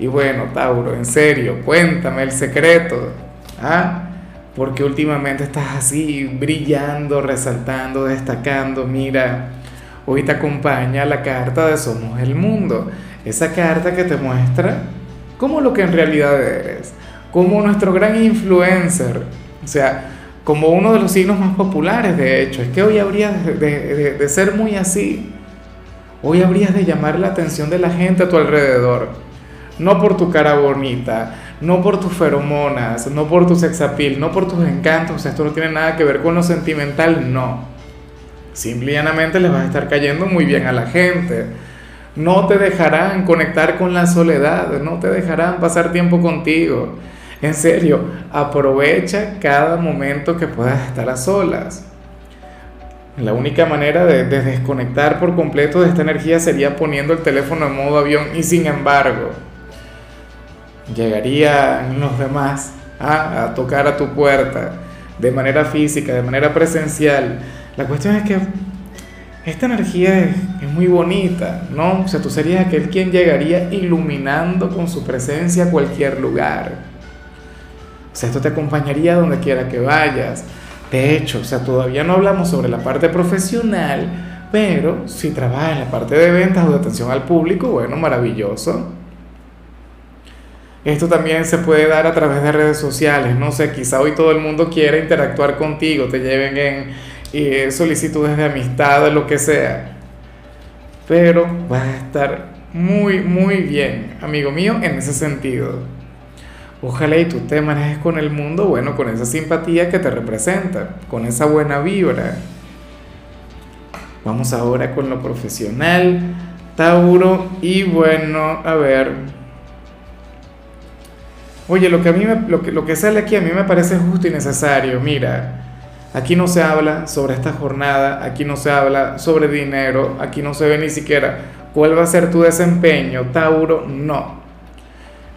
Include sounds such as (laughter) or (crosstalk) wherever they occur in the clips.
Y bueno, Tauro, en serio, cuéntame el secreto. ¿Ah? Porque últimamente estás así brillando, resaltando, destacando. Mira, hoy te acompaña la carta de Somos el Mundo. Esa carta que te muestra como lo que en realidad eres. Como nuestro gran influencer. O sea, como uno de los signos más populares, de hecho. Es que hoy habrías de ser muy así. Hoy habrías de llamar la atención de la gente a tu alrededor no por tu cara bonita, no por tus feromonas, no por tu sexapil, no por tus encantos, esto no tiene nada que ver con lo sentimental, no. Simple y llanamente les vas a estar cayendo muy bien a la gente. No te dejarán conectar con la soledad, no te dejarán pasar tiempo contigo. En serio, aprovecha cada momento que puedas estar a solas. La única manera de, de, desconectar por completo de esta energía sería poniendo el teléfono en modo avión y sin embargo, llegarían los demás a tocar a tu puerta de manera física, de manera presencial. La cuestión es que esta energía es, es, muy bonita, ¿no? O sea, tú serías aquel quien llegaría iluminando con su presencia a cualquier lugar. O sea, esto te acompañaría donde quiera que vayas. De hecho, o sea, todavía no hablamos sobre la parte profesional, pero si trabajas en la parte de ventas o de atención al público, bueno, maravilloso. Esto también se puede dar a través de redes sociales, no sé, quizá hoy todo el mundo quiera interactuar contigo, te lleven en eh, solicitudes de amistad, lo que sea. Pero vas a estar muy, muy bien, amigo mío, en ese sentido. Ojalá y tú te manejes con el mundo, bueno, con esa simpatía que te representa, con esa buena vibra. Vamos ahora con lo profesional, Tauro, y bueno, a ver, Oye, lo que, a mí que, lo que sale aquí a mí me parece justo y necesario. Mira, aquí no se habla sobre esta jornada, aquí no se habla sobre dinero, aquí no se ve ni siquiera cuál va a ser tu desempeño, Tauro, no.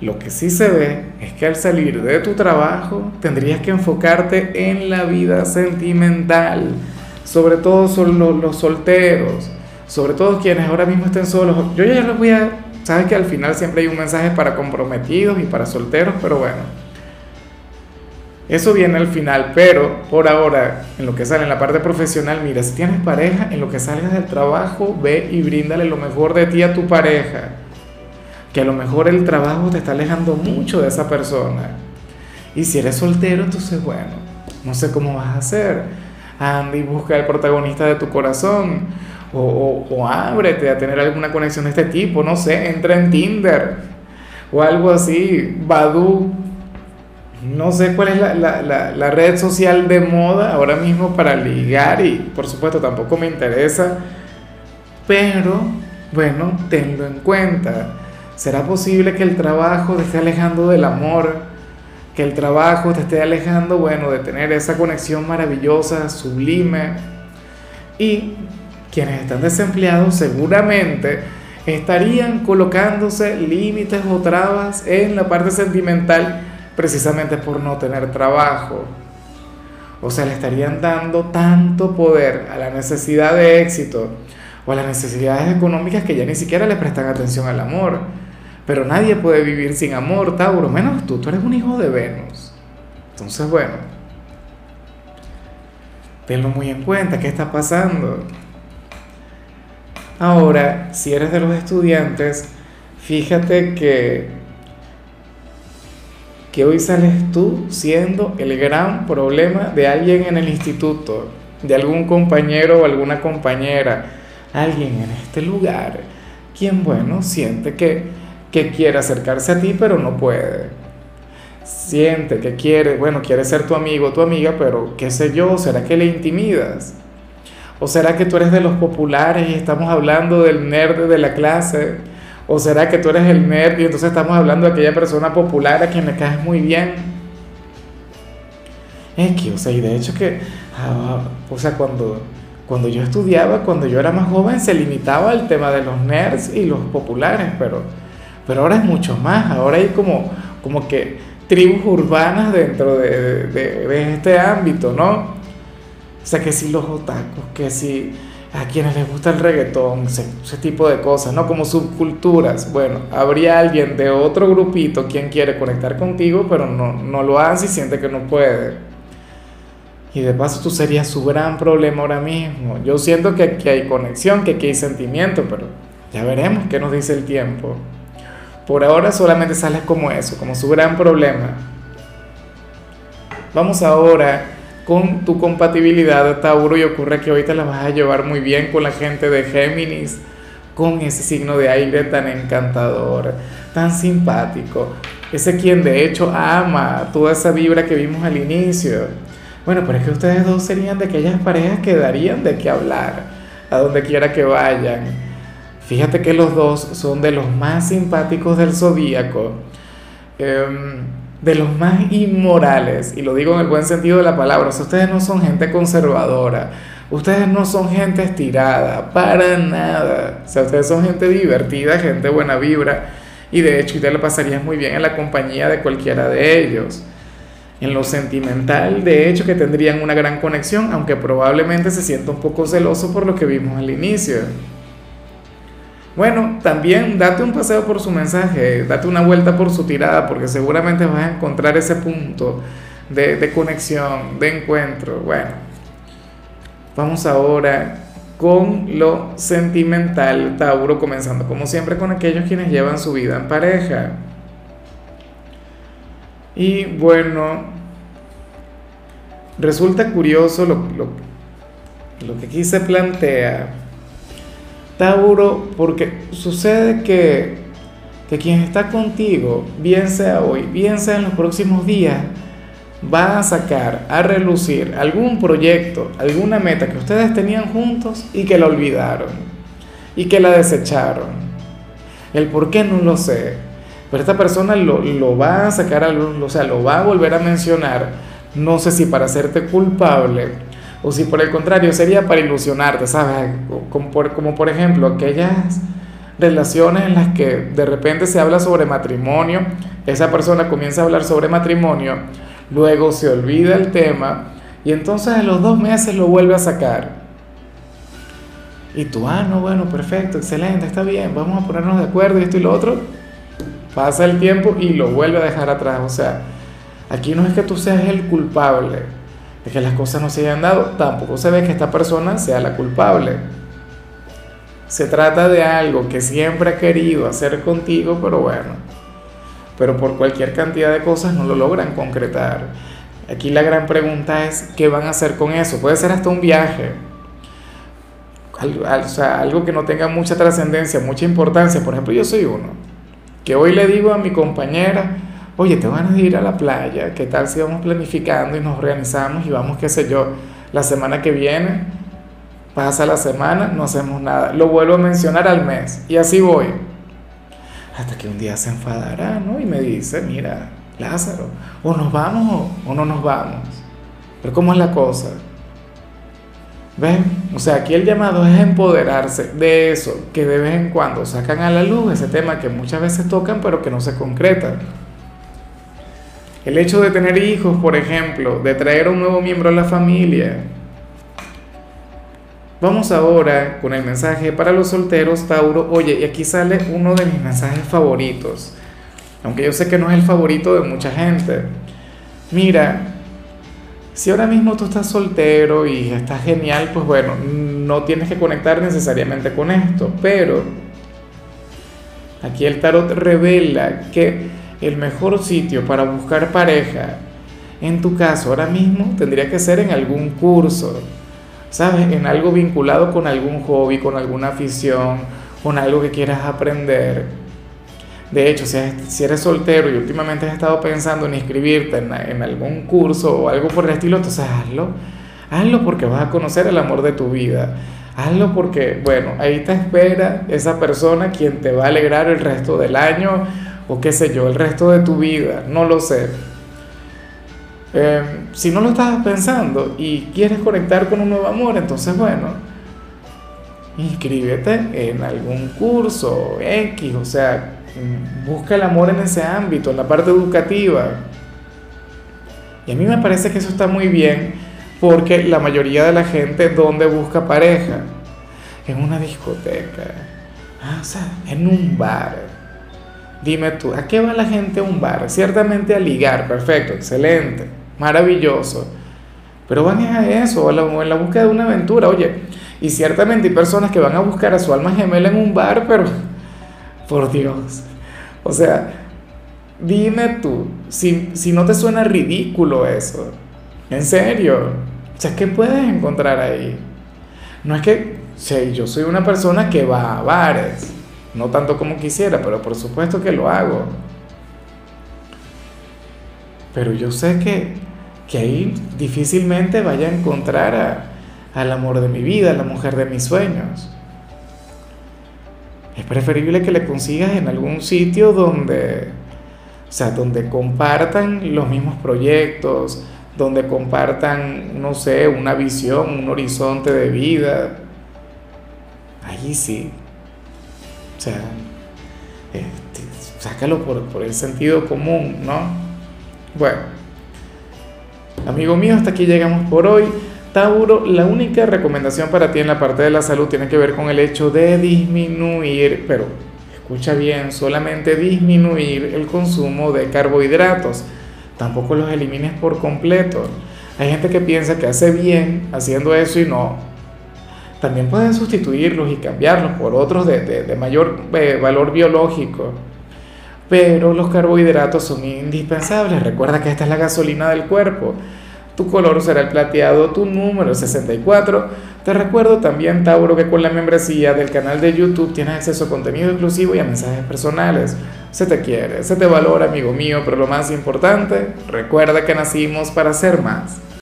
Lo que sí se ve es que al salir de tu trabajo tendrías que enfocarte en la vida sentimental, sobre todo son los, los solteros, sobre todo quienes ahora mismo estén solos. Yo ya les voy a Sabes que al final siempre hay un mensaje para comprometidos y para solteros, pero bueno. Eso viene al final, pero por ahora, en lo que sale en la parte profesional, mira, si tienes pareja, en lo que salgas del trabajo, ve y bríndale lo mejor de ti a tu pareja. Que a lo mejor el trabajo te está alejando mucho de esa persona. Y si eres soltero, entonces bueno, no sé cómo vas a hacer. Anda y busca el protagonista de tu corazón o, o, ábrete a tener alguna conexión de este tipo, no sé, entra en Tinder o algo así, Badu, no sé cuál es la, la, la, red social de moda ahora mismo para ligar y por supuesto tampoco me interesa, pero bueno, tenlo en cuenta. ¿Será posible que el trabajo te esté alejando del amor? Que el trabajo te esté alejando, bueno, de tener esa conexión maravillosa, sublime. Y quienes están desempleados seguramente estarían colocándose límites o trabas en la parte sentimental precisamente por no tener trabajo. O sea, le estarían dando tanto poder a la necesidad de éxito o a las necesidades económicas que ya ni siquiera le prestan atención al amor. Pero nadie puede vivir sin amor, Tauro, menos tú, tú eres un hijo de Venus. Entonces, bueno, tenlo muy en cuenta, ¿qué está pasando? Ahora, si eres de los estudiantes, fíjate que, que hoy sales tú siendo el gran problema de alguien en el instituto, de algún compañero o alguna compañera, alguien en este lugar, quien, bueno, siente que, que quiere acercarse a ti, pero no puede. Siente que quiere, bueno, quiere ser tu amigo o tu amiga, pero qué sé yo, ¿será que le intimidas? ¿O será que tú eres de los populares y estamos hablando del nerd de la clase? ¿O será que tú eres el nerd y entonces estamos hablando de aquella persona popular a quien le caes muy bien? Es que, o sea, y de hecho que, ah, o sea, cuando, cuando yo estudiaba, cuando yo era más joven, se limitaba al tema de los nerds y los populares, pero, pero ahora es mucho más, ahora hay como, como que tribus urbanas dentro de, de, de este ámbito, ¿no? O sea, que si los otakus, que si a quienes les gusta el reggaetón, ese, ese, tipo de cosas, ¿no? Como subculturas. Bueno, habría alguien de otro grupito quien quiere conectar contigo, pero no, no lo hace y siente que no puede. Y de paso tú serías su gran problema ahora mismo. Yo siento que aquí hay conexión, que aquí hay sentimiento, pero ya veremos qué nos dice el tiempo. Por ahora solamente sales como eso, como su gran problema. Vamos ahora con tu compatibilidad Tauro y ocurre que hoy te la vas a llevar muy bien con la gente de Géminis, con ese signo de aire tan encantador, tan simpático, ese quien de hecho ama toda esa vibra que vimos al inicio. Bueno, pero es que ustedes dos serían de aquellas parejas que darían de qué hablar, a donde quiera que vayan. Fíjate que los dos son de los más simpáticos del zodíaco. Eh, de los más inmorales, y lo digo en el buen sentido de la palabra, o sea, ustedes no son gente conservadora, ustedes no son gente estirada, para nada, o sea, ustedes son gente divertida, gente buena vibra, y de hecho usted le pasaría muy bien en la compañía de cualquiera de ellos. En lo sentimental, de hecho, que tendrían una gran conexión, aunque probablemente se sienta un poco celoso por lo que vimos al inicio. Bueno, también date un paseo por su mensaje, date una vuelta por su tirada, porque seguramente vas a encontrar ese punto de, conexión, de encuentro. Bueno, vamos ahora con lo sentimental, Tauro, comenzando como siempre con aquellos quienes llevan su vida en pareja. Y bueno, resulta curioso lo que aquí se plantea Tauro, porque sucede que, que quien está contigo, bien sea hoy, bien sea en los próximos días, va a sacar a relucir algún proyecto, alguna meta que ustedes tenían juntos y que la olvidaron y que la desecharon. El por qué no lo sé, pero esta persona lo, lo va a sacar a luz, o sea, lo va a volver a mencionar, no sé si para hacerte culpable o si por el contrario sería para ilusionarte, ¿sabes? Como por, como por ejemplo aquellas relaciones en las que de repente se habla sobre matrimonio, esa persona comienza a hablar sobre matrimonio, luego se olvida el tema y entonces en los dos meses lo vuelve a sacar. Y tú, ah, no, bueno, perfecto, excelente, está bien, vamos a ponernos de acuerdo esto y lo otro. Pasa el tiempo y lo vuelve a dejar atrás. O sea, aquí no es que tú seas el culpable, de que las cosas no se hayan dado, tampoco se ve que esta persona sea la culpable. Se trata de algo que siempre ha querido hacer contigo, pero bueno, pero por cualquier cantidad de cosas no lo logran concretar. Aquí la gran pregunta es, ¿qué van a hacer con eso? Puede ser hasta un viaje, algo que no tenga mucha trascendencia, mucha importancia. Por ejemplo, yo soy uno, que hoy le digo a mi compañera, oye, te van a ir a la playa, ¿qué tal si vamos planificando y nos organizamos y vamos, qué sé yo, la semana que viene? Pasa la semana, no hacemos nada. Lo vuelvo a mencionar al mes y así voy. Hasta que un día se enfadará, ¿no? Y me dice, mira, Lázaro, o nos vamos o no nos vamos. Pero ¿cómo es la cosa? ¿Ven? O sea, aquí el llamado es empoderarse de eso que de vez en cuando sacan a la luz, ese tema que muchas veces tocan pero que no se concreta. El hecho de tener hijos, por ejemplo, de traer un nuevo miembro a la familia. Vamos ahora con el mensaje para los solteros, Tauro. Oye, y aquí sale uno de mis mensajes favoritos. Aunque yo sé que no es el favorito de mucha gente. Mira, si ahora mismo tú estás soltero y estás genial, pues bueno, no tienes que conectar necesariamente con esto. Pero aquí el tarot revela que el mejor sitio para buscar pareja, en tu caso ahora mismo, tendría que ser en algún curso, ¿sabes? En algo vinculado con algún hobby, con alguna afición, con algo que quieras aprender. De hecho, si eres soltero y últimamente has estado pensando en inscribirte en, algún curso o algo por el estilo, entonces hazlo. Hazlo porque vas a conocer el amor de tu vida. Hazlo porque, bueno, ahí te espera esa persona quien te va a alegrar el resto del año o qué sé yo, el resto de tu vida, no lo sé. Em, si no lo estabas pensando y quieres conectar con un nuevo amor, entonces bueno, inscríbete en algún curso X, o sea, busca el amor en ese ámbito, en la parte educativa. Y a mí me parece que eso está muy bien porque la mayoría de la gente, ¿dónde busca pareja? En una discoteca. Ah, o sea, en un bar. Dime tú, ¿a qué va la gente a un bar? Ciertamente a ligar, perfecto, excelente, maravilloso. Pero van a eso, o en la búsqueda de una aventura. Oye, y ciertamente hay personas que van a buscar a su alma gemela en un bar, pero (laughs) por Dios. O sea, dime tú, si, si no te suena ridículo eso, en serio. O sea, ¿qué puedes encontrar ahí? No es que, sí, yo soy una persona que va a bares, no tanto como quisiera, pero por supuesto que lo hago. Pero yo sé que, que ahí difícilmente vaya a encontrar a, al amor de mi vida, a la mujer de mis sueños. Es preferible que le consigas en algún sitio donde, o sea, donde compartan los mismos proyectos, donde compartan, no sé, una visión, un horizonte de vida. Ahí sí. O sea, este, sácalo por, por el sentido común, ¿no? Bueno, amigo mío, hasta aquí llegamos por hoy. Tauro, la única recomendación para ti en la parte de la salud tiene que ver con el hecho de disminuir, pero escucha bien, solamente disminuir el consumo de carbohidratos tampoco los elimines por completo. Hay gente que piensa que hace bien haciendo eso y no. También pueden sustituirlos y cambiarlos por otros de, mayor eh, valor biológico. Pero los carbohidratos son indispensables. Recuerda que esta es la gasolina del cuerpo. Tu color será el plateado, tu número 64. Te recuerdo también, Tauro, que con la membresía del canal de YouTube tienes acceso a contenido exclusivo y a mensajes personales. Se te quiere, se te valora, amigo mío, pero lo más importante, recuerda que nacimos para ser más.